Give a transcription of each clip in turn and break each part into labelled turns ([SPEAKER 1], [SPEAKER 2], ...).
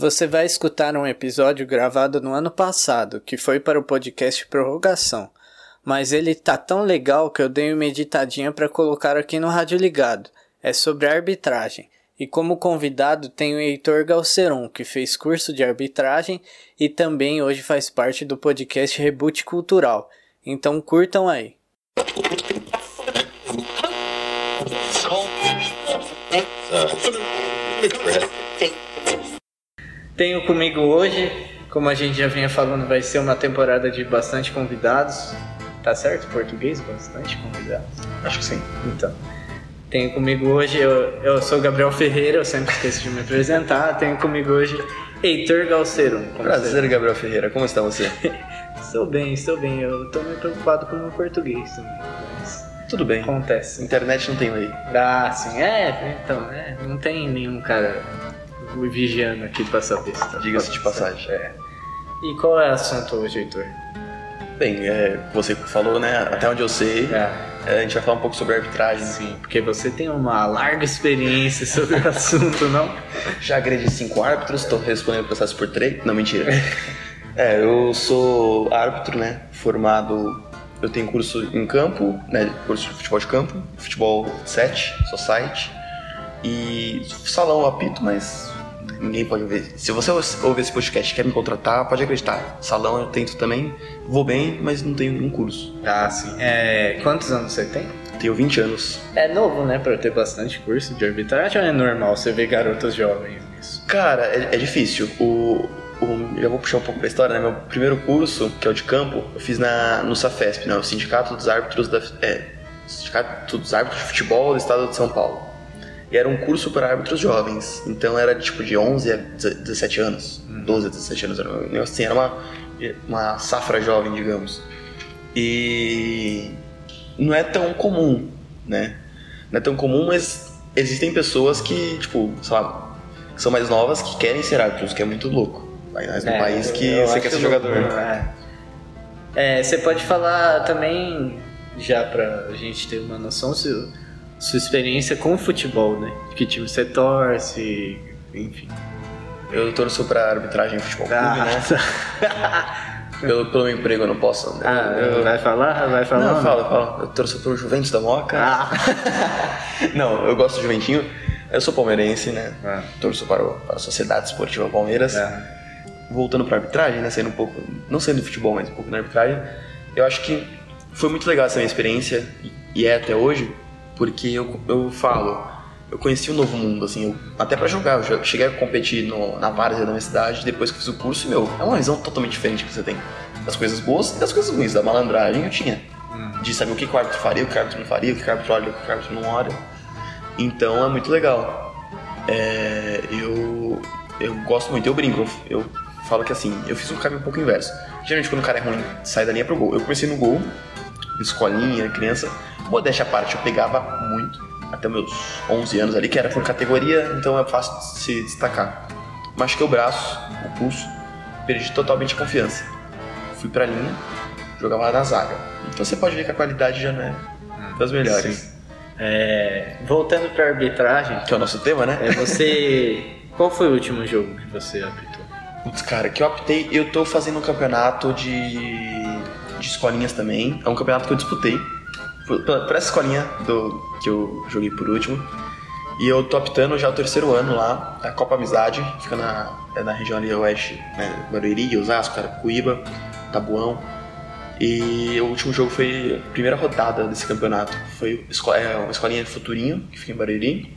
[SPEAKER 1] Você vai escutar um episódio gravado no ano passado, que foi para o podcast Prorrogação. Mas ele tá tão legal que eu dei uma editadinha para colocar aqui no Rádio Ligado. É sobre arbitragem. E como convidado tem o Heitor Galceron, que fez curso de arbitragem e também hoje faz parte do podcast Reboot Cultural. Então curtam aí. Tenho comigo hoje, como a gente já vinha falando, vai ser uma temporada de bastante convidados. Tá certo? Português, bastante convidados.
[SPEAKER 2] Acho que sim.
[SPEAKER 1] Então, tenho comigo hoje, eu, eu sou Gabriel Ferreira, eu sempre esqueço de me apresentar. Tenho comigo hoje Heitor Galceiro.
[SPEAKER 2] Prazer, Gabriel Ferreira. Como está você?
[SPEAKER 1] estou bem, estou bem. Eu tô meio preocupado com o meu português também. Mas
[SPEAKER 2] Tudo bem.
[SPEAKER 1] acontece.
[SPEAKER 2] Internet não tem lei.
[SPEAKER 1] Ah, sim, é, então, é, não tem nenhum cara me vigiando aqui pra saber se tá
[SPEAKER 2] Diga-se de passagem.
[SPEAKER 1] É. E qual é o assunto hoje, Heitor?
[SPEAKER 2] Bem, é, você falou, né? Até onde eu sei,
[SPEAKER 1] É,
[SPEAKER 2] é, a gente vai falar um pouco sobre arbitragem.
[SPEAKER 1] sim, porque você tem uma larga experiência sobre o assunto, não?
[SPEAKER 2] Já agredi cinco árbitros, estou respondendo processo por três. Não, mentira. É, eu sou árbitro, né? Formado. Eu tenho curso em campo, né? Curso de futebol de campo, futebol 7, society. E salão apito, mas ninguém pode ver. Se você ouvir esse podcast e quer me contratar, pode acreditar. Salão eu tento também, vou bem, mas não tenho nenhum curso.
[SPEAKER 1] Ah, sim. É, quantos anos você tem?
[SPEAKER 2] Tenho 20 anos.
[SPEAKER 1] É novo, né, pra ter bastante curso de arbitragem ou é normal você ver garotos jovens nisso?
[SPEAKER 2] Cara, é, é difícil. O, o- já vou puxar um pouco da história, né? Meu primeiro curso, que é o de campo, eu fiz na, no SAFESP, né? O Sindicato dos Árbitros da, é, Sindicato dos Árbitros de Futebol do Estado de São Paulo. E era um curso para árbitros jovens. Então era tipo de 11 a 17 anos. 12 a 17 anos. Era assim, era uma, uma safra jovem, digamos. E não é tão comum, né? Não é tão comum, mas existem pessoas que, tipo, sei lá, que são mais novas que querem ser árbitros, que é muito louco. Mas no país que você quer ser
[SPEAKER 1] louco,
[SPEAKER 2] jogador.
[SPEAKER 1] né? É. É, você pode falar também, já pra gente ter uma noção, se- sua experiência com o futebol, né? Que time você torce, enfim.
[SPEAKER 2] Eu torço pra arbitragem em futebol clube, né?
[SPEAKER 1] Ah,
[SPEAKER 2] Pelo, pelo meu emprego eu não posso. né?
[SPEAKER 1] ah,
[SPEAKER 2] eu,
[SPEAKER 1] vai falar? Vai falar?
[SPEAKER 2] Não, eu falo, eu falo. Eu torço pro Juventus da Moca.
[SPEAKER 1] Ah.
[SPEAKER 2] não, eu gosto do Juventinho. Eu sou palmeirense, né?
[SPEAKER 1] Ah.
[SPEAKER 2] Torço para, o- para a Sociedade Esportiva Palmeiras.
[SPEAKER 1] É.
[SPEAKER 2] Voltando pra arbitragem, né? Saindo um pouco, não saindo do futebol, mas um pouco na arbitragem. Eu acho que foi muito legal essa minha experiência, e é até hoje, porque eu, eu falo, eu conheci um novo mundo, assim, eu- até pra jogar. Eu cheguei a competir no, na várzea da minha cidade, depois que fiz o curso, meu, é uma visão totalmente diferente que você tem. Das coisas boas e das coisas ruins, da malandragem eu tinha. De saber o que, o árbitro faria, o que o árbitro não faria, o que o árbitro olha, o que o árbitro não olha. Então é muito legal. É, eu, eu gosto muito, eu brinco, eu, eu falo que assim, eu fiz um caminho um pouco inverso. Geralmente quando o cara é ruim, sai da linha pro gol. Eu comecei no gol, escolinha, criança. Modéstia à parte, eu pegava muito, até meus 11 anos ali, que era por categoria, então é fácil de se destacar. Machuquei o braço, o pulso, perdi totalmente a confiança. Fui pra linha, jogava lá na zaga. Então você pode ver que a qualidade já não é das melhores.
[SPEAKER 1] Sim. É, voltando pra arbitragem,
[SPEAKER 2] Que é o nosso tema, né?
[SPEAKER 1] é você. Qual foi o último jogo que você apitou?
[SPEAKER 2] Putz, cara, que eu optei, eu tô fazendo um campeonato de, de escolinhas também. É um campeonato que eu disputei. Por essa escolinha do, que eu joguei por último. E eu tô optando já o terceiro ano lá, a Copa Amizade, fica na, é na região ali oeste, né? Barueri, Osasco, Carapicuíba, Tabuão. E o último jogo foi a primeira rodada desse campeonato. Foi é, uma escolinha Futurinho, que fica em Barueri,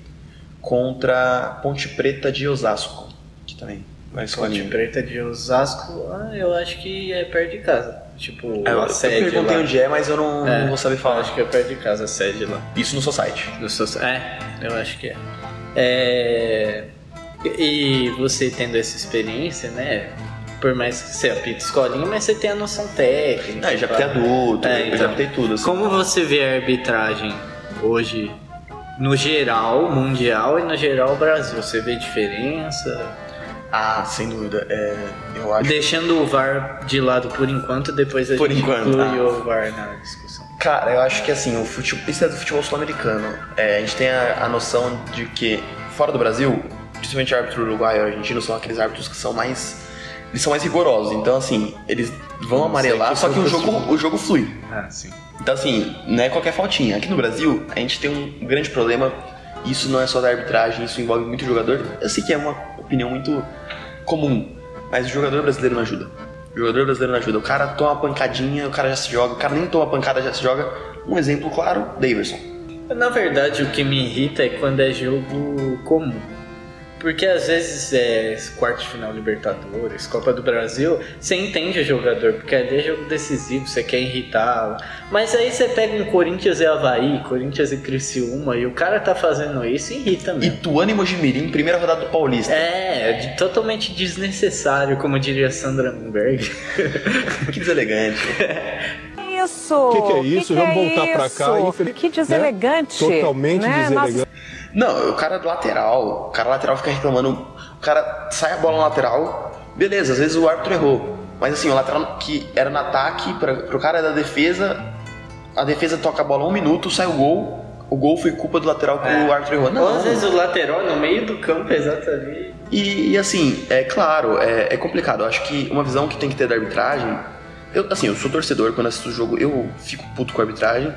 [SPEAKER 2] contra Ponte Preta de Osasco, que também é uma
[SPEAKER 1] Ponte
[SPEAKER 2] escolinha.
[SPEAKER 1] Preta de Osasco, ah, eu acho que é perto de casa. Tipo,
[SPEAKER 2] É, eu,
[SPEAKER 1] a
[SPEAKER 2] eu
[SPEAKER 1] sede
[SPEAKER 2] perguntei
[SPEAKER 1] lá.
[SPEAKER 2] onde é, mas eu não,
[SPEAKER 1] É,
[SPEAKER 2] não vou saber
[SPEAKER 1] Eu
[SPEAKER 2] falar.
[SPEAKER 1] acho que é perto de casa a sede lá.
[SPEAKER 2] Isso no seu site.
[SPEAKER 1] Do seu- É, eu acho que é. É, E você tendo essa experiência, né? Por mais que você apita escolinha, mas você tem a noção técnica.
[SPEAKER 2] Ah, eu já pitei
[SPEAKER 1] pá.
[SPEAKER 2] adulto,
[SPEAKER 1] É,
[SPEAKER 2] eu
[SPEAKER 1] então.
[SPEAKER 2] já pitei tudo. Assim.
[SPEAKER 1] Como você vê a arbitragem hoje, no geral, mundial e no geral Brasil? Você vê diferença?
[SPEAKER 2] Ah, sem dúvida. É, eu acho.
[SPEAKER 1] Deixando o VAR de lado por enquanto, depois a
[SPEAKER 2] Por
[SPEAKER 1] gente
[SPEAKER 2] enquanto,
[SPEAKER 1] inclui
[SPEAKER 2] tá.
[SPEAKER 1] o VAR na discussão.
[SPEAKER 2] Cara, eu acho que assim, o futebol, isso é do futebol sul-americano. É, a gente tem a, a noção de que fora do Brasil, principalmente o árbitro uruguaio e argentino, são aqueles árbitros que são mais. Eles são mais rigorosos, então assim, eles vão
[SPEAKER 1] Não
[SPEAKER 2] amarelar,
[SPEAKER 1] que
[SPEAKER 2] só que o jogo, o jogo flui.
[SPEAKER 1] Ah, sim.
[SPEAKER 2] Então, assim, não é qualquer faltinha. Aqui no Brasil, a gente tem um grande problema. Isso não é só da arbitragem, isso envolve muito jogador. Eu sei que é uma opinião muito comum, mas o jogador brasileiro não ajuda. O jogador brasileiro não ajuda. O cara toma uma pancadinha, o cara já se joga. O cara nem toma pancada, já se joga. Um exemplo claro, Daverson.
[SPEAKER 1] Na verdade, o que me irrita é quando é jogo comum. Porque às vezes é quarto de final Libertadores, Copa do Brasil, você entende o jogador, porque ali é jogo decisivo, você quer irritá-lo. Mas aí você pega um Corinthians e Havaí, Corinthians e Criciúma, e o cara tá fazendo isso e irrita mesmo.
[SPEAKER 2] Ituano e Mojimirim, primeira rodada do Paulista.
[SPEAKER 1] É, é de- totalmente desnecessário, como diria Sandra Berg.
[SPEAKER 2] Que deselegante.
[SPEAKER 3] Isso!
[SPEAKER 4] O que, que é isso?
[SPEAKER 3] Que
[SPEAKER 4] Vamos
[SPEAKER 3] que é
[SPEAKER 4] voltar pra
[SPEAKER 3] isso?
[SPEAKER 4] cá. infeliz-
[SPEAKER 3] Que deselegante.
[SPEAKER 4] Né? Totalmente
[SPEAKER 3] né?
[SPEAKER 4] deselegante.
[SPEAKER 2] Não, o cara do lateral, o cara lateral fica reclamando, o cara sai a bola na lateral, beleza, às vezes o árbitro errou. Mas assim, o lateral que era no ataque, pra, pro cara da defesa, a defesa toca a bola um minuto, sai o gol, o gol foi culpa do lateral que
[SPEAKER 1] É.
[SPEAKER 2] o árbitro errou.
[SPEAKER 1] Ou
[SPEAKER 2] Não,
[SPEAKER 1] às vezes o lateral no meio do campo, ali.
[SPEAKER 2] E, e, assim, é claro, é, é complicado. Eu acho que uma visão que tem que ter da arbitragem. Eu, assim, eu sou torcedor, quando assisto o jogo, eu fico puto com a arbitragem,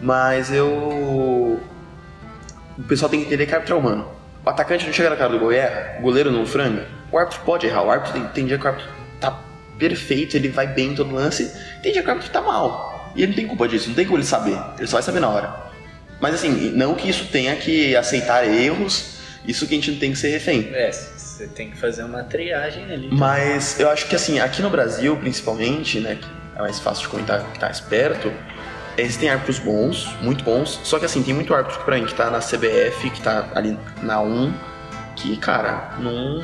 [SPEAKER 2] mas eu. O pessoal tem que entender que árbitro é humano. O atacante não chega na cara do gol e erra, o goleiro não franga. O árbitro pode errar, o árbitro tem, tem dia que o árbitro tá perfeito, ele vai bem em todo lance, tem dia que o árbitro tá mal. E ele não tem culpa disso, não tem como ele saber, ele só vai saber na hora. Mas assim, não que isso tenha que aceitar erros, isso que a gente não tem que ser refém.
[SPEAKER 1] É, você tem que fazer uma triagem ali.
[SPEAKER 2] Mas eu acho que assim, aqui no Brasil, principalmente, né, que é mais fácil de comentar que tá esperto, eles têm árbitros bons, muito bons, só que assim, tem muito árbitro pra mim que tá na CBF, que tá ali na 1, que, cara, não,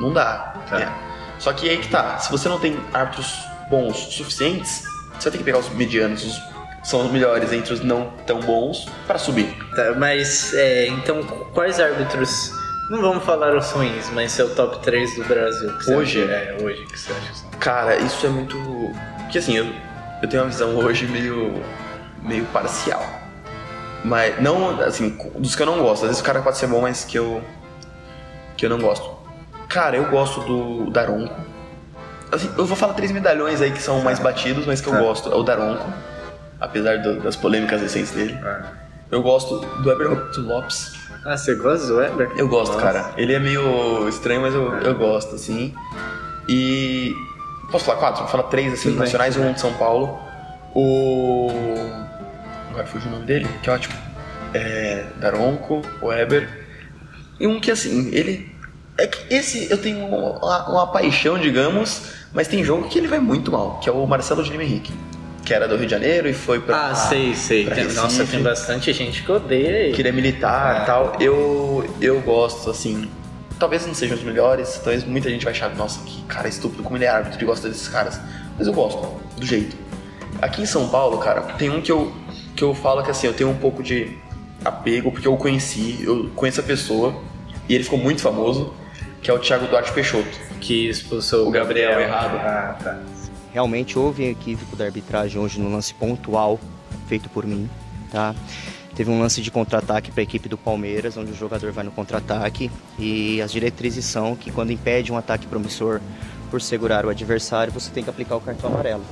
[SPEAKER 2] não dá.
[SPEAKER 1] Tá.
[SPEAKER 2] né? Só que aí que tá, se você não tem árbitros bons suficientes, você vai ter que pegar os medianos, os são os melhores entre os não tão bons, pra subir.
[SPEAKER 1] Tá, mas, é, então, quais árbitros... Não vamos falar os ruins, mas seu top 3 do Brasil. que
[SPEAKER 2] Hoje?
[SPEAKER 1] acha- É, hoje que você acha que são.
[SPEAKER 2] Cara, isso é muito. Porque assim, eu, eu tenho uma visão hoje meio. meio parcial. Mas não, assim, dos que eu não gosto. Às vezes o cara pode ser bom, mas que eu. que eu não gosto. Cara, eu gosto do Daronco. Assim, eu vou falar três medalhões aí que são mais batidos, mas que eu
[SPEAKER 1] Tá.
[SPEAKER 2] gosto. É o Daronco. Apesar do- das polêmicas recentes dele.
[SPEAKER 1] Ah.
[SPEAKER 2] Eu gosto do Eber Lopes.
[SPEAKER 1] Ah, você gosta do Weber?
[SPEAKER 2] Eu gosto,
[SPEAKER 1] Nossa.
[SPEAKER 2] cara. Ele é meio estranho, mas eu, eu gosto, assim. E. Posso falar quatro? Vou falar três, assim,
[SPEAKER 1] bem,
[SPEAKER 2] nacionais e um de São Paulo. O. Agora fugiu o nome dele, que é ótimo. É. Daronco, o Weber. E um que, assim, ele. É que esse eu tenho uma, uma paixão, digamos, mas tem jogo que ele vai muito mal, que é o Marcelo de Lima Henrique. Que era do Rio de Janeiro e foi pra.
[SPEAKER 1] Ah, sei, sei. Tem- nossa, tem bastante gente que odeia ele.
[SPEAKER 2] que ele é militar e tal. Eu, eu gosto, assim. Talvez não sejam os melhores, talvez muita gente vai achar, nossa, que cara estúpido, como ele é árbitro e gosta desses caras. Mas eu gosto, do jeito. Aqui em São Paulo, cara, tem um que eu, que eu falo que assim, eu tenho um pouco de apego, porque eu conheci, eu conheço a pessoa, e ele ficou muito famoso, que é o Thiago Duarte Peixoto.
[SPEAKER 1] Que expulsou
[SPEAKER 2] O Gabriel errado.
[SPEAKER 1] Ah, tá.
[SPEAKER 5] Realmente houve equívoco da arbitragem hoje no lance pontual feito por mim, tá? Teve um lance de contra-ataque para a equipe do Palmeiras, onde o jogador vai no contra-ataque e as diretrizes são que quando impede um ataque promissor por segurar o adversário, você tem que aplicar o cartão amarelo.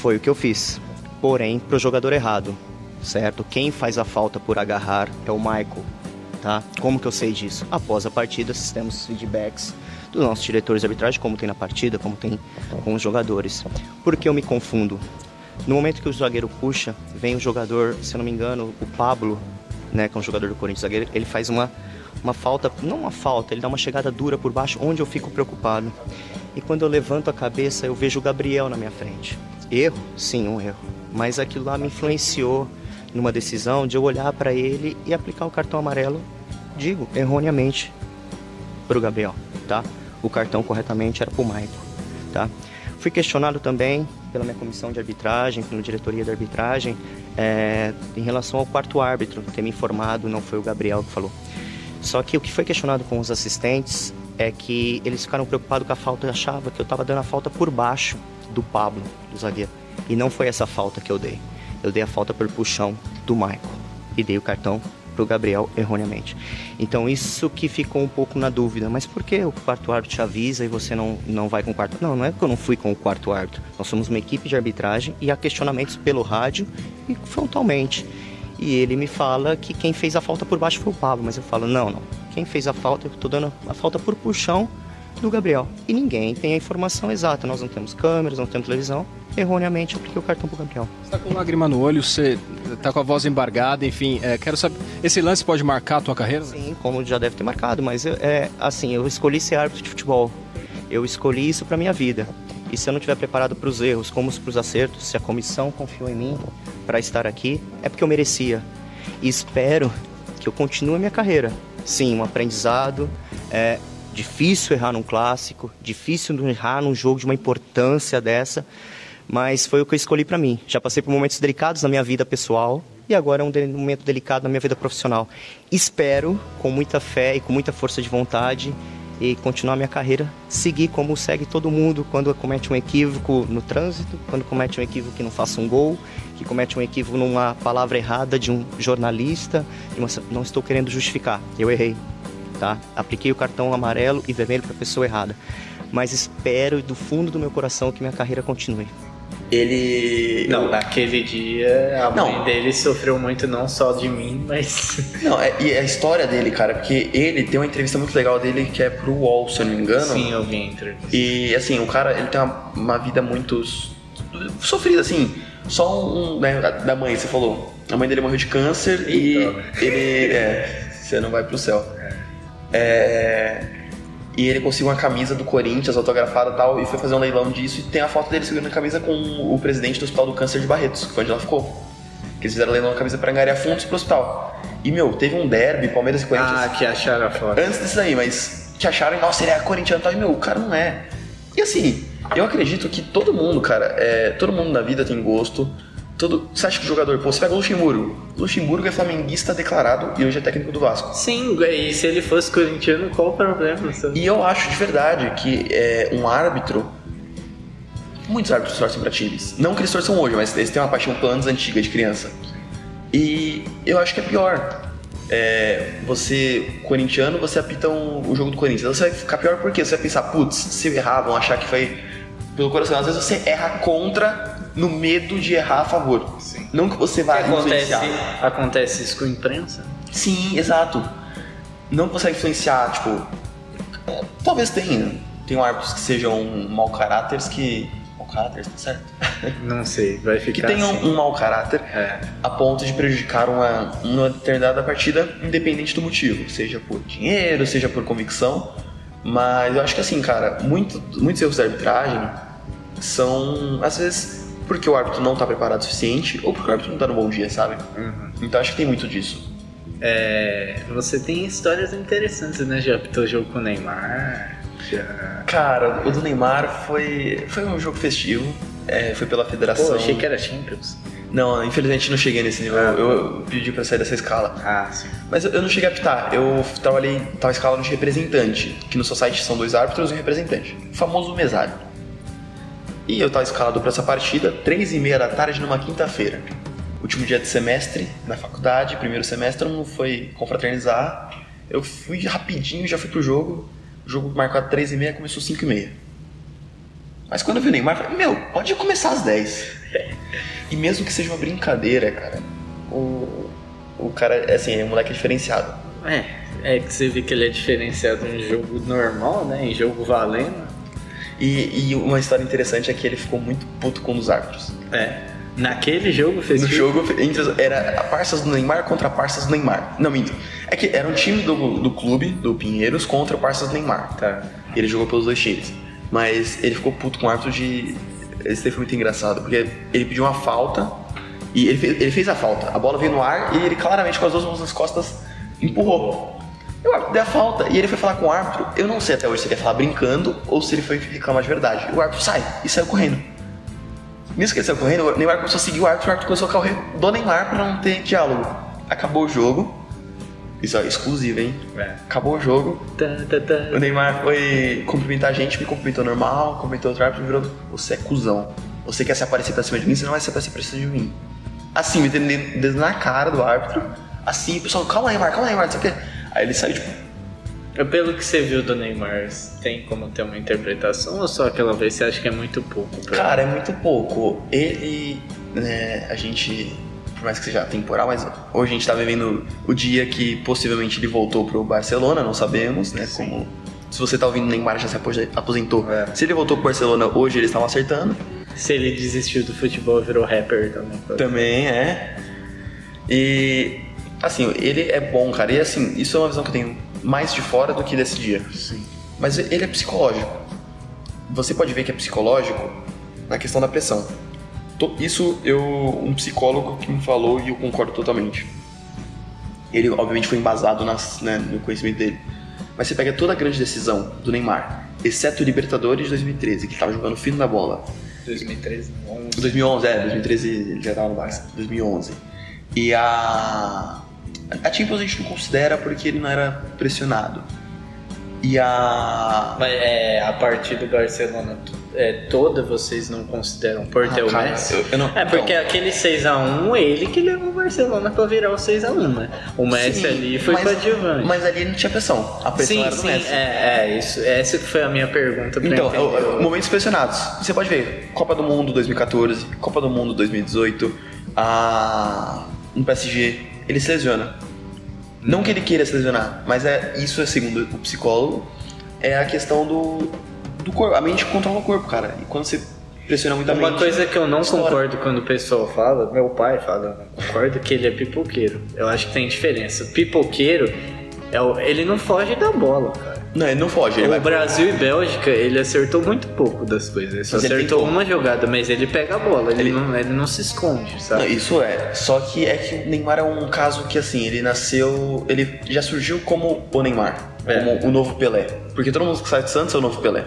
[SPEAKER 5] Foi o que eu fiz. Porém, pro jogador errado, certo? Quem faz a falta por agarrar é o Michael, tá? Como que eu sei disso? Após a partida, temos feedbacks dos nossos diretores de arbitragem, como tem na partida, como tem com os jogadores. Por que eu me confundo? No momento que o zagueiro puxa, vem o jogador, se eu não me engano, o Pablo, né, que é um jogador do Corinthians zagueiro, ele faz uma, uma falta, não uma falta, ele dá uma chegada dura por baixo, onde eu fico preocupado. E quando eu levanto a cabeça, eu vejo o Gabriel na minha frente. Erro? Sim, um erro. Mas aquilo lá me influenciou numa decisão de eu olhar para ele e aplicar o cartão amarelo, digo, erroneamente, para o Gabriel, tá? O cartão corretamente era para o Maico, tá? Fui questionado também pela minha comissão de arbitragem, pela diretoria de arbitragem, é, em relação ao quarto árbitro, ter me informado, não foi o Gabriel que falou. Só que o que foi questionado com os assistentes é que eles ficaram preocupados com a falta, eu achava que eu estava dando a falta por baixo do Pablo, do zagueiro. E não foi essa falta que eu dei. Eu dei a falta por puxão do Michael e dei o cartão para o Gabriel erroneamente. Então isso que ficou um pouco na dúvida. Mas por que o quarto árbitro te avisa e você não, não vai com o quarto? Não, não é porque eu não fui com o quarto árbitro. Nós somos uma equipe de arbitragem e há questionamentos pelo rádio e frontalmente. E ele me fala que quem fez a falta por baixo foi o Pablo, mas eu falo, não, não. Quem fez a falta, eu estou dando a falta por puxão do Gabriel. E ninguém tem a informação exata. Nós não temos câmeras, não temos televisão. Erroneamente eu apliquei o cartão pro Gabriel.
[SPEAKER 4] Você tá com lágrima no olho, você tá com a voz embargada, enfim. É, quero saber, esse lance pode marcar a tua carreira?
[SPEAKER 5] Sim, como já deve ter marcado, mas é assim, eu escolhi ser árbitro de futebol. Eu escolhi isso para minha vida. E se eu não estiver preparado para os erros, como para os acertos, se a comissão confiou em mim para estar aqui, é porque eu merecia. E espero que eu continue a minha carreira. Sim, um aprendizado. É, Difícil errar num clássico, difícil errar num jogo de uma importância dessa, mas foi o que eu escolhi para mim. Já passei por momentos delicados na minha vida pessoal e agora é um momento delicado na minha vida profissional. Espero, com muita fé e com muita força de vontade, e continuar minha carreira, seguir como segue todo mundo quando comete um equívoco no trânsito, quando comete um equívoco que não faça um gol, que comete um equívoco numa palavra errada de um jornalista. Não estou querendo justificar, eu errei tá? Apliquei o cartão amarelo e vermelho para a pessoa errada. Mas espero do fundo do meu coração que minha carreira continue.
[SPEAKER 2] Ele.
[SPEAKER 1] Não, naquele dia a não. mãe dele sofreu muito, não só de mim, mas.
[SPEAKER 2] Não, é, e a história dele, cara, porque ele tem uma entrevista muito legal dele que é pro UOL, se eu não me engano.
[SPEAKER 1] Sim, eu vi a entrevista.
[SPEAKER 2] E assim, o cara, ele tem uma, uma vida muito sofrida, assim. Só um. Né, da mãe, você falou. A mãe dele morreu de câncer Eita. e ele. É, você não vai pro céu. É... E ele conseguiu uma camisa do Corinthians autografada e tal, e foi fazer um leilão disso. E tem a foto dele segurando a camisa com o presidente do Hospital do Câncer de Barretos, que foi onde ela ficou. Que eles fizeram leilão da camisa pra angariar fundos pro hospital. E, meu, teve um derby, Palmeiras e Corinthians.
[SPEAKER 1] Ah, que acharam a foto.
[SPEAKER 2] Antes disso aí, mas que acharam, e, nossa, ele é corintiano e tal. E, meu, o cara não é. E assim, eu acredito que todo mundo, cara, é, todo mundo na vida tem gosto Todo, você acha que o jogador, pô, você pega o Luxemburgo. Luxemburgo é flamenguista declarado e hoje é técnico do Vasco.
[SPEAKER 1] Sim, e se ele fosse corintiano, qual o problema?
[SPEAKER 2] E eu acho de verdade que é, um árbitro. Muitos árbitros torcem pra times. Não que eles torçam hoje, mas eles têm uma paixão planos antiga de criança. E eu acho que é pior. É, você, corintiano, você apita um, o jogo do Corinthians. Você vai ficar pior porque você vai pensar, putz, se eu errar, vão achar que foi pelo coração. Às vezes você erra contra no medo de errar a favor. Sim. Não que você vai que
[SPEAKER 1] acontece, acontece isso com a imprensa?
[SPEAKER 2] Sim, exato. Não consegue influenciar, tipo. É, talvez tenha. Tenham árbitros que sejam mau caráteres que. Mau caráter, tá certo?
[SPEAKER 1] Não sei, vai ficar.
[SPEAKER 2] Que tenham
[SPEAKER 1] assim.
[SPEAKER 2] um mau caráter é. a ponto de prejudicar uma, uma determinada partida, independente do motivo. Seja por dinheiro, seja por convicção. Mas eu acho que assim, cara, muito, muitos erros da arbitragem são, às vezes, porque o árbitro não está preparado o suficiente ou porque o árbitro não está no bom dia, sabe? Uhum. Então acho que tem muito disso.
[SPEAKER 1] É, você tem histórias interessantes, né? Já apitou jogo com o Neymar. Já...
[SPEAKER 2] Cara, o do Neymar foi, foi um jogo festivo. É, foi pela federação. Pô,
[SPEAKER 1] achei que era Champions.
[SPEAKER 2] Não, infelizmente não cheguei nesse nível. Ah, eu, eu, pedi pra sair dessa escala.
[SPEAKER 1] Ah, sim.
[SPEAKER 2] Mas eu, eu não cheguei a apitar. Eu trabalhei, tava escala de representante, que no seu site são dois árbitros e um representante. O famoso mesário. E eu estava escalado para essa partida, três e meia da tarde numa quinta-feira. Último dia de semestre na faculdade, primeiro semestre, não foi confraternizar. Eu fui rapidinho, já fui pro jogo. O jogo marcado três e meia, começou cinco e meia. Mas quando eu vi o Neymar, eu falei, meu, pode começar às 10. e mesmo que seja uma brincadeira, cara, o, o cara, assim, é um moleque diferenciado.
[SPEAKER 1] É, é que você vê que ele é diferenciado em jogo normal, né? Em jogo valendo.
[SPEAKER 2] E, e, uma história interessante é que ele ficou muito puto com os árbitros.
[SPEAKER 1] É. Naquele jogo fez
[SPEAKER 2] No jogo entre, era a parças do Neymar contra a parças do Neymar. Não, minto. É que era um time do, do clube, do Pinheiros, contra parças do Neymar.
[SPEAKER 1] Tá.
[SPEAKER 2] Ele jogou pelos dois times. Mas ele ficou puto com o árbitro de. Esse foi muito engraçado, porque ele pediu uma falta e ele fez, ele fez a falta. A bola veio no ar e ele claramente com as duas mãos nas costas empurrou. O árbitro deu a falta e ele foi falar com o árbitro. Eu não sei até hoje se ele ia falar brincando ou se ele foi reclamar de verdade. O árbitro sai e saiu correndo. Nisso que ele saiu correndo, o Neymar começou a seguir o árbitro, o árbitro começou a correr do Neymar pra não ter diálogo. Acabou o jogo. Isso é exclusivo, hein? É. Acabou o jogo. Tá, tá, tá. O Neymar foi cumprimentar a gente, me cumprimentou normal, cumprimentou o árbitro e virou: Você é cuzão. Você quer se aparecer pra cima de mim, você não vai se aparecer pra cima de mim. Assim, me tendo na cara do árbitro assim, o pessoal, calma aí, Neymar, calma aí, Neymar, não sei o quê. Aí ele saiu, tipo,
[SPEAKER 1] Pelo que você viu do Neymar, tem como ter uma interpretação ou só aquela vez você acha que é muito pouco?
[SPEAKER 2] Cara, é muito pouco. Ele, né, a gente, por mais que seja temporal, mas hoje a gente tá vivendo o dia que possivelmente ele voltou pro Barcelona, não sabemos, né? Como se você tá ouvindo, o Neymar já se apos- aposentou.
[SPEAKER 1] É.
[SPEAKER 2] Se ele voltou pro Barcelona hoje, eles estavam acertando.
[SPEAKER 1] Se ele desistiu do futebol virou rapper também. pode-
[SPEAKER 2] Também é. E assim, ele é bom, cara. E assim, isso é uma visão que eu tenho mais de fora do que desse dia.
[SPEAKER 1] Sim.
[SPEAKER 2] Mas ele é psicológico. Você pode ver que é psicológico na questão da pressão. Isso eu um psicólogo que me falou e eu concordo totalmente. Ele obviamente foi embasado nas, né, no conhecimento dele. Mas você pega toda a grande decisão do Neymar, exceto o Libertadores de 2013, que ele tava jogando fino da bola.
[SPEAKER 1] 2013, 11.
[SPEAKER 2] 2011, é, 2013 ele já tava no Barça, 2011. E a. A Champions a gente não considera porque ele não era pressionado. E a.
[SPEAKER 1] Mas é, a partir do Barcelona é, toda vocês não consideram por ter
[SPEAKER 2] Ah,
[SPEAKER 1] o Messi?
[SPEAKER 2] eu- eu não-
[SPEAKER 1] é porque
[SPEAKER 2] então.
[SPEAKER 1] aquele 6x1, ele que levou o Barcelona pra virar o 6x1, né? O Messi
[SPEAKER 2] Sim,
[SPEAKER 1] ali foi
[SPEAKER 2] mas,
[SPEAKER 1] coadjuvante.
[SPEAKER 2] Mas ali não tinha pressão. A pressão
[SPEAKER 1] sim,
[SPEAKER 2] era do
[SPEAKER 1] sim,
[SPEAKER 2] Messi.
[SPEAKER 1] é, é, isso. Essa que foi a minha pergunta
[SPEAKER 2] Então,
[SPEAKER 1] entender.
[SPEAKER 2] o- o- momentos pressionados. Você pode ver, Copa do Mundo 2014, Copa do Mundo 2018, a... no PSG, ele se lesiona. Não que ele queira se lesionar, mas é isso é segundo o psicólogo, é a questão do, do corpo. A mente controla o corpo, cara. E quando você pressiona muito a
[SPEAKER 1] Uma
[SPEAKER 2] mente,
[SPEAKER 1] coisa que eu não
[SPEAKER 2] estoura.
[SPEAKER 1] concordo quando o pessoal fala, meu pai fala, concordo, que ele é pipoqueiro. Eu acho que tem diferença. Pipoqueiro, é o- ele não foge da bola, cara.
[SPEAKER 2] Não, ele não foge, ele
[SPEAKER 1] o Brasil e Bélgica, ele acertou muito pouco das coisas. Ele só
[SPEAKER 2] Mas
[SPEAKER 1] acertou uma jogada, mas ele pega a bola, ele,
[SPEAKER 2] Ele-
[SPEAKER 1] Não, ele não se esconde,
[SPEAKER 2] Não,
[SPEAKER 1] sabe?
[SPEAKER 2] isso é. Só que é que o Neymar é um caso que assim, ele nasceu. Ele já surgiu como o Neymar.
[SPEAKER 1] É.
[SPEAKER 2] Como o novo Pelé. Porque todo mundo que sai de Santos é o novo Pelé.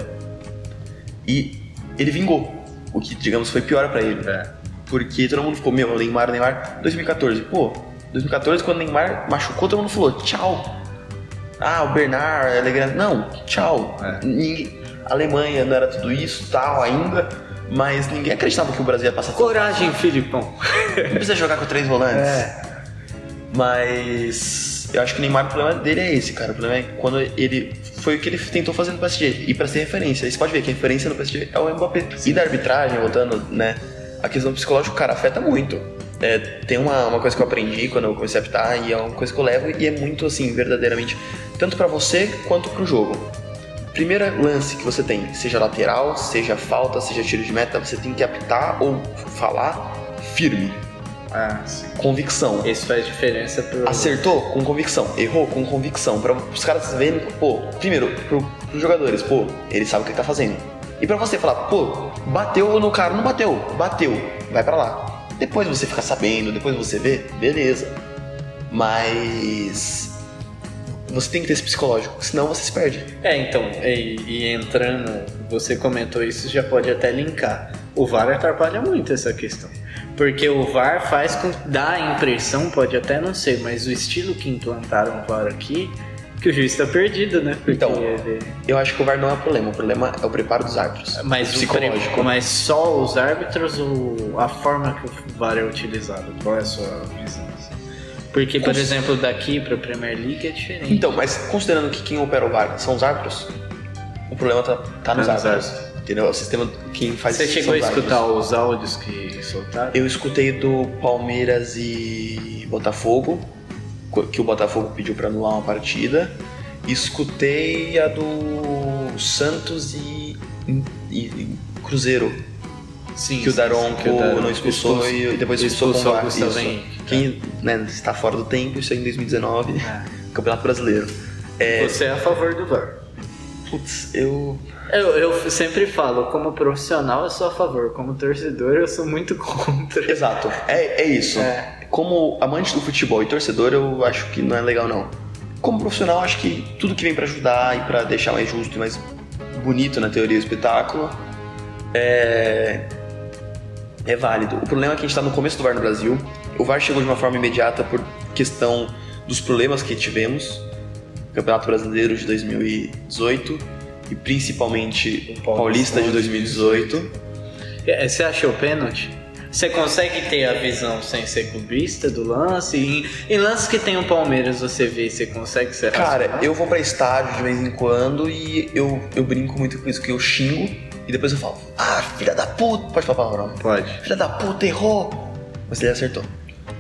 [SPEAKER 2] E ele vingou. O que, digamos, foi pior pra ele.
[SPEAKER 1] É.
[SPEAKER 2] Porque todo mundo ficou, meu, Neymar, Neymar. 2014. Pô, 2014, quando o Neymar machucou, todo mundo falou, tchau. Ah, o Bernard, ele é grande. Não, tchau.
[SPEAKER 1] É.
[SPEAKER 2] Ninguém- A Alemanha não era tudo isso, tal, ainda. Mas ninguém acreditava que o Brasil ia passar
[SPEAKER 1] Coragem, Filipão.
[SPEAKER 2] não precisa jogar com três volantes.
[SPEAKER 1] É.
[SPEAKER 2] Mas eu acho que o Neymar, o problema dele é esse, cara. O problema é quando ele. Foi o que ele tentou fazer no PSG. E pra ser referência. Aí você pode ver que a referência no PSG é o Mbappé. E da arbitragem, voltando, né? A questão psicológica, cara, afeta muito. É, tem uma, uma coisa que eu aprendi quando eu comecei a apitar, e é uma coisa que eu levo, e é muito assim, verdadeiramente, tanto pra você quanto pro jogo. Primeiro lance que você tem, seja lateral, seja falta, seja tiro de meta, você tem que apitar ou falar firme,
[SPEAKER 1] Ah, sim.
[SPEAKER 2] convicção.
[SPEAKER 1] Isso faz diferença pro.
[SPEAKER 2] Acertou com convicção, errou com convicção. Para os caras verem, pô, primeiro, pro, pros jogadores, pô, ele sabe o que ele tá fazendo. E pra você falar, pô, bateu no cara, não bateu, bateu, vai pra lá. Depois você fica sabendo, depois você vê, beleza. Mas você tem que ter esse psicológico, senão você se perde.
[SPEAKER 1] É, então, e, e entrando, você comentou isso, já pode até linkar. O VAR atrapalha muito essa questão. Porque o VAR faz com. dá a impressão, pode até não ser, mas o estilo que implantaram o VAR aqui, que o juiz tá perdido, né? Porque
[SPEAKER 2] Então,
[SPEAKER 1] ele-
[SPEAKER 2] Eu acho que o VAR não é o problema, o problema é o preparo dos árbitros.
[SPEAKER 1] Mas,
[SPEAKER 2] psicológico.
[SPEAKER 1] pre- mas só os árbitros ou a forma que o VAR é utilizado? Qual é a sua visão? assim? Porque, por
[SPEAKER 2] Cons-
[SPEAKER 1] exemplo, daqui pra Premier League é diferente.
[SPEAKER 2] Então, mas considerando que quem opera o VAR são os árbitros, o problema tá, tá nos
[SPEAKER 1] Tá nos
[SPEAKER 2] árbitros.
[SPEAKER 1] árbitros.
[SPEAKER 2] Entendeu? O sistema, quem faz
[SPEAKER 1] Você chegou a escutar
[SPEAKER 2] árbitros.
[SPEAKER 1] os áudios que soltaram?
[SPEAKER 2] Eu escutei do Palmeiras e Botafogo, que o Botafogo pediu pra anular uma partida. Escutei a do Santos e, e- e Cruzeiro,
[SPEAKER 1] Sim,
[SPEAKER 2] que o
[SPEAKER 1] sim,
[SPEAKER 2] Daronco
[SPEAKER 1] sim, que o Daronco
[SPEAKER 2] não expulsou e depois expulsou,
[SPEAKER 1] expulsou
[SPEAKER 2] com
[SPEAKER 1] o. Gustavo.
[SPEAKER 2] Quem né, está fora do tempo, isso aí em 2019,
[SPEAKER 1] É.
[SPEAKER 2] Campeonato Brasileiro. É,
[SPEAKER 1] Você é a favor do VAR?
[SPEAKER 2] putz, eu
[SPEAKER 1] Eu, eu sempre falo, como profissional eu sou a favor, como torcedor eu sou muito contra.
[SPEAKER 2] Exato, é, é isso.
[SPEAKER 1] É.
[SPEAKER 2] Como amante do futebol e torcedor, eu acho que não é legal não. Como profissional, acho que tudo que vem pra ajudar e pra deixar mais justo e mais bonito na teoria do espetáculo é é válido. O problema é que a gente tá no começo do VAR no Brasil. O VAR chegou de uma forma imediata por questão dos problemas que tivemos. Campeonato Brasileiro de 2018 e principalmente
[SPEAKER 1] O Paulista
[SPEAKER 2] Paulista de 2018.
[SPEAKER 1] É, Você achou pênalti? Você consegue ter a visão sem ser clubista do lance? Em, em lances que tem o Palmeiras, você vê, você consegue ser
[SPEAKER 2] Cara,
[SPEAKER 1] racional?
[SPEAKER 2] eu vou pra estádio de vez em quando e eu, eu brinco muito com isso, que eu xingo e depois eu falo, ah, filha da puta, pode falar palavrão.
[SPEAKER 1] Pode.
[SPEAKER 2] Filha da puta, errou. Mas ele acertou.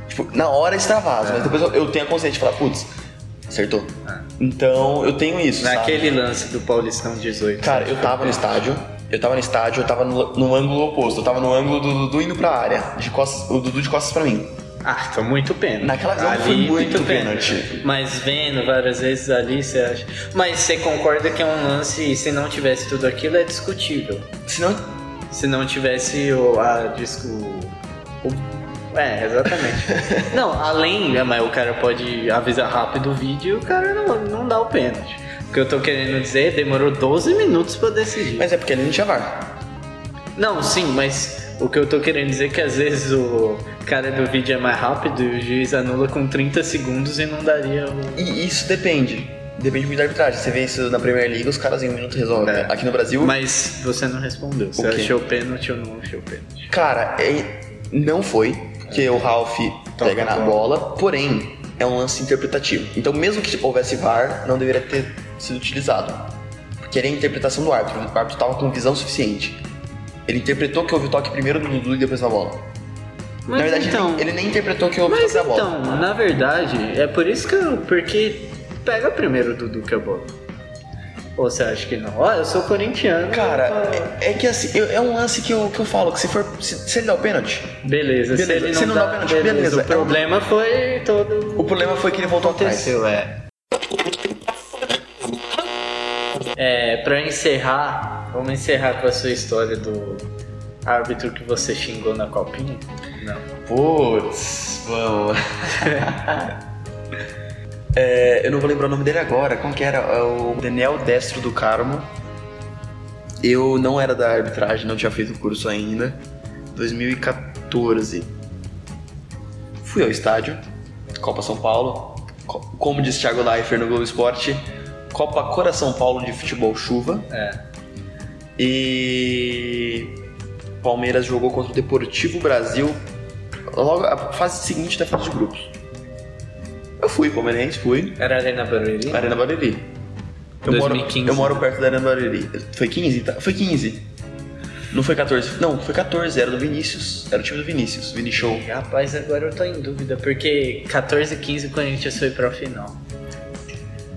[SPEAKER 2] Tipo, na hora extravasa, mas depois eu, eu tenho a consciência de falar, putz, acertou. Então eu tenho isso. sabe?
[SPEAKER 1] Naquele lance do Paulistão 18.
[SPEAKER 2] Cara, eu tava no estádio, eu tava no estádio, eu tava no, no ângulo oposto, eu tava no ângulo do Dudu indo pra área, de costas, o Dudu de costas pra mim.
[SPEAKER 1] Ah, foi muito pênalti.
[SPEAKER 2] Naquela visão foi muito pênalti.
[SPEAKER 1] Mas vendo várias vezes ali, você acha. Mas você concorda que é um lance, se não tivesse tudo aquilo, é discutível.
[SPEAKER 2] Senão,
[SPEAKER 1] Se não tivesse o. A, disco, o- é, exatamente. não, além, mas o cara pode avisar rápido o vídeo e o cara não, não dá o pênalti. O que eu tô querendo dizer, demorou 12 minutos pra decidir.
[SPEAKER 2] mas é porque ele não tinha VAR.
[SPEAKER 1] Não, sim, mas o que eu tô querendo dizer é que às vezes o cara do vídeo é mais rápido e o juiz anula com 30 segundos e não daria o.
[SPEAKER 2] E isso depende. Depende muito da arbitragem. Você vê isso na Premier League, os caras em um minuto resolvem.
[SPEAKER 1] É.
[SPEAKER 2] Aqui no Brasil,
[SPEAKER 1] Mas você não respondeu. Você
[SPEAKER 2] O quê?
[SPEAKER 1] achou pênalti ou não achou pênalti?
[SPEAKER 2] cara, é- não foi, porque o Ralph pega na
[SPEAKER 1] a
[SPEAKER 2] bola, porém, é um lance interpretativo. Então, mesmo que houvesse VAR, não deveria ter sido utilizado. Porque era a interpretação do árbitro. O árbitro estava com visão suficiente. Ele interpretou que houve o toque primeiro do Dudu e depois na bola.
[SPEAKER 1] Mas
[SPEAKER 2] na verdade,
[SPEAKER 1] então-
[SPEAKER 2] ele, nem, ele nem interpretou que houve o
[SPEAKER 1] Mas
[SPEAKER 2] toque da bola.
[SPEAKER 1] então, na verdade, é por isso que eu. Porque pega primeiro o Dudu que a bola. Ou você acha que não? Ó, eu sou corintiano.
[SPEAKER 2] Cara, é, é que assim, eu- é um lance que eu, que eu falo, que se for. Se, se ele dá o pênalti,
[SPEAKER 1] Beleza, se
[SPEAKER 2] Beleza,
[SPEAKER 1] ele não,
[SPEAKER 2] se não
[SPEAKER 1] dá,
[SPEAKER 2] dá pênalti, beleza.
[SPEAKER 1] O
[SPEAKER 2] É
[SPEAKER 1] problema foi todo.
[SPEAKER 2] o problema foi que ele voltou atrás.
[SPEAKER 1] aconteceu, é. É, pra encerrar, vamos encerrar com a sua história do árbitro que você xingou na copinha? Não.
[SPEAKER 2] Putz, vamos. É, eu não vou lembrar o nome dele agora. Como que era? É o Daniel Destro do Carmo. Eu não era da arbitragem, não tinha feito o curso ainda. 2014. Fui ao estádio, Copa São Paulo. Co- Como disse Thiago Leifert no Globo Esporte, Copa Coração Paulo de Futebol Chuva.
[SPEAKER 1] É.
[SPEAKER 2] E Palmeiras jogou contra o Deportivo Brasil logo a fase seguinte da fase de grupos. Eu fui palmeirense, fui.
[SPEAKER 1] Era Arena Barueri?
[SPEAKER 2] Arena Barueri. Eu moro,
[SPEAKER 1] 2015.
[SPEAKER 2] eu moro perto da Arena Barueri. Foi 15? Tá? Foi 15. Não foi 14. Não, foi 14. Era do Vinícius. Era o time do Vinícius. Vini Show.
[SPEAKER 1] Rapaz, agora eu tô em dúvida, porque 14 e 15 o Corinthians foi pra final.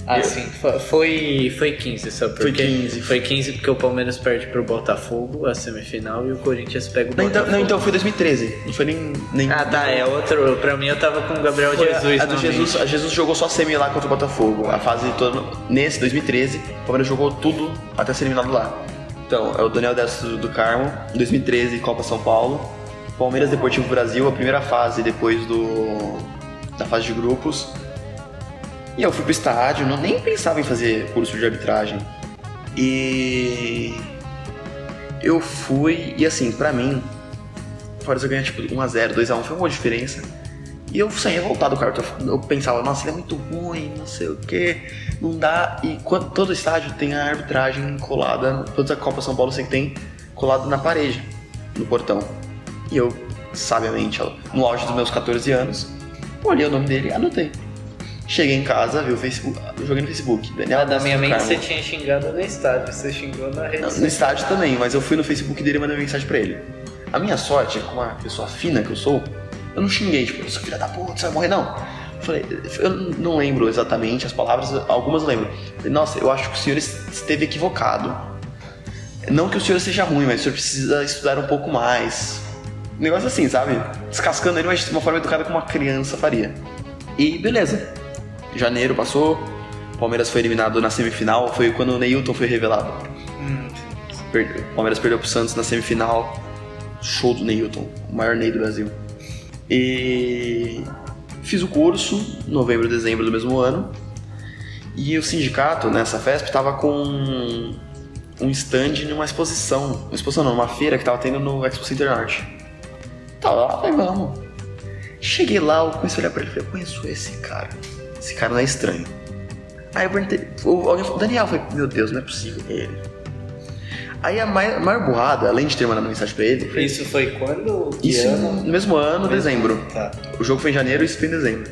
[SPEAKER 1] Ah, sim, fo- foi, foi 15, sabe por
[SPEAKER 2] Foi
[SPEAKER 1] quê?
[SPEAKER 2] 15.
[SPEAKER 1] Foi 15 porque o Palmeiras perde pro Botafogo, a semifinal, e o Corinthians pega o
[SPEAKER 2] Não, então,
[SPEAKER 1] Botafogo.
[SPEAKER 2] não, então foi 2013. Não foi nem. nem
[SPEAKER 1] Ah, tá, é outro. Pra mim eu tava com o Gabriel
[SPEAKER 2] Foi
[SPEAKER 1] Jesus.
[SPEAKER 2] a, a do Jesus, a Jesus jogou só semi lá contra o Botafogo. A fase toda. Nesse, 2013, o Palmeiras jogou tudo até ser eliminado lá. Então, é o Daniel Destro do Carmo, 2013, Copa São Paulo. Palmeiras Deportivo Brasil, a primeira fase depois do da fase de grupos. E eu fui pro estádio, não, nem pensava em fazer curso de arbitragem. E eu fui, e assim, pra mim, Fora eu ganhar tipo 1x0, 2x1, foi uma diferença. E eu saí revoltado com o árbitro. Eu pensava, nossa, ele é muito ruim, não sei o que, não dá. E quando, todo estádio tem a arbitragem colada, toda a Copa São Paulo você tem colado na parede, no portão. E eu, sabiamente, no auge dos meus 14 anos, olhei o nome dele e anotei. Cheguei em casa, vi o Facebook, joguei no Facebook. Daniel
[SPEAKER 1] Ah, da minha mente
[SPEAKER 2] Carmo.
[SPEAKER 1] você tinha xingado no estádio, você xingou na rede.
[SPEAKER 2] Não, No estádio também, mas eu fui no Facebook dele e mandei mensagem pra ele. A minha sorte, como uma pessoa fina que eu sou, eu não xinguei, tipo, seu filho da puta, você vai morrer, não. Eu falei, eu não lembro exatamente as palavras, algumas eu lembro. Falei, Nossa, eu acho que o senhor esteve equivocado. Não que o senhor seja ruim, mas o senhor precisa estudar um pouco mais. Um negócio assim, sabe? Descascando ele, mas de uma forma educada como uma criança faria. E beleza. Janeiro passou, Palmeiras foi eliminado na semifinal, foi quando o Neilton foi revelado. Perdeu. O Palmeiras perdeu pro Santos na semifinal. Show do Neilton, o maior Ney do Brasil. E fiz o curso, novembro, dezembro do mesmo ano. E o sindicato, nessa festa, estava com um stand numa exposição. Uma exposição não, uma feira que tava tendo no Expo Center Norte. Tava lá, falei, vamos. Cheguei lá, eu comecei a olhar pra ele e falei, eu conheço esse cara. Esse cara não é estranho. Aí eu perguntei, o- alguém falou, Daniel, falei, meu Deus, não é possível, é ele. Aí a maior, maior burrada, além de ter mandado mensagem pra ele, foi
[SPEAKER 1] Isso foi quando?
[SPEAKER 2] Isso
[SPEAKER 1] ano?
[SPEAKER 2] no mesmo ano, dezembro.
[SPEAKER 1] Tá.
[SPEAKER 2] O jogo foi em janeiro e isso foi em dezembro.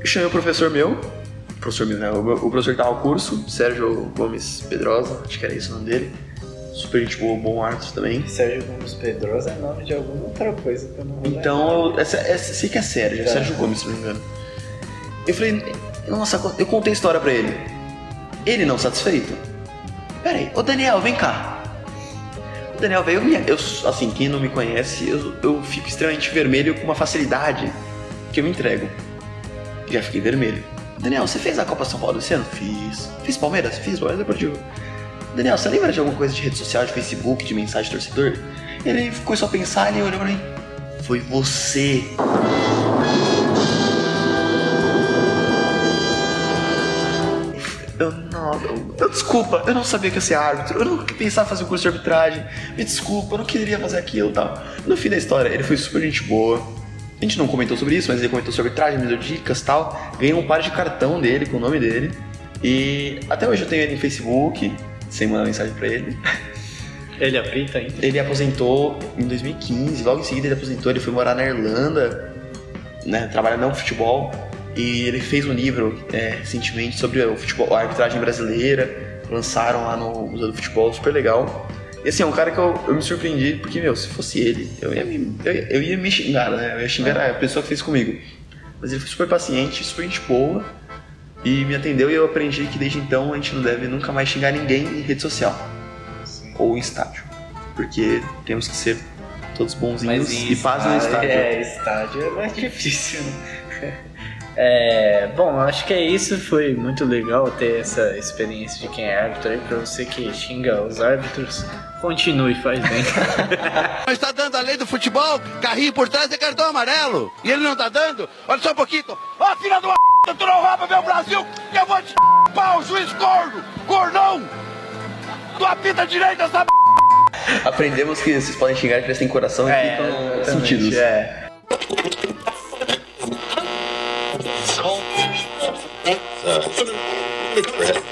[SPEAKER 2] Eu chamei o professor meu, professor meu, né? O, o professor que tava ao curso, Sérgio Gomes Pedrosa, acho que era esse o nome dele. Super gente boa, bom árbitro também.
[SPEAKER 1] Sérgio Gomes Pedrosa é nome de alguma outra coisa que eu não vou
[SPEAKER 2] Então, eu, essa, essa, sei que é Sérgio, é
[SPEAKER 1] Tá.
[SPEAKER 2] Sérgio Gomes, se não me engano. Eu falei, nossa, eu contei a história pra ele. Ele não satisfeito. Pera aí, ô Daniel, vem cá. O Daniel veio, me- eu, assim, quem não me conhece, eu, eu fico extremamente vermelho com uma facilidade que eu me entrego. Já fiquei vermelho. Daniel, você fez a Copa São Paulo esse ano? Fiz. Fiz Palmeiras? Fiz, Palmeiras Deportivo. Daniel, você lembra de alguma coisa de rede social, de Facebook, de mensagem de torcedor? Ele começou a pensar, ele olhou pra mim. Foi você. Eu- desculpa, eu não sabia que ia ser árbitro, eu não pensava em fazer um curso de arbitragem, me desculpa, eu não queria fazer aquilo e tal. No fim da história, ele foi super gente boa. A gente não comentou sobre isso, mas ele comentou sobre arbitragem, me deu dicas e tal. Ganhei um par de cartão dele com o nome dele. E até hoje eu tenho ele no Facebook, sem mandar mensagem pra ele.
[SPEAKER 1] Ele apita ainda?
[SPEAKER 2] Ele aposentou em 2015, logo em seguida ele aposentou, ele foi morar na Irlanda, né, trabalhando no futebol, e ele fez um livro é, recentemente sobre o futebol, a arbitragem brasileira, lançaram lá no Museu do Futebol, super legal. E assim, é um cara que eu, eu me surpreendi, porque, meu, se fosse ele, eu ia me, eu, eu ia me xingar, né, eu ia xingar a pessoa que fez comigo. Mas ele foi super paciente, super gente boa, e me atendeu e eu aprendi que desde então a gente não deve nunca mais xingar ninguém em rede social ou em estádio. Porque temos que ser todos bonzinhos
[SPEAKER 1] em
[SPEAKER 2] e paz no estádio.
[SPEAKER 1] É, estádio é mais difícil, né? É, bom, acho que é isso. Foi muito legal ter essa experiência de quem é árbitro aí. Pra você que xinga os árbitros, continue, faz bem.
[SPEAKER 6] Mas tá dando a lei do futebol, carrinho por trás é cartão amarelo. E ele não tá dando? Olha só um pouquinho. Ó, filha do p, tu não rouba meu Brasil, que eu vou te pau, juiz corno, cornão. Tu apita direito essa
[SPEAKER 2] Aprendemos que vocês podem xingar que eles têm coração e ficam
[SPEAKER 1] exatamente,
[SPEAKER 2] sentidos.
[SPEAKER 1] É. Brett.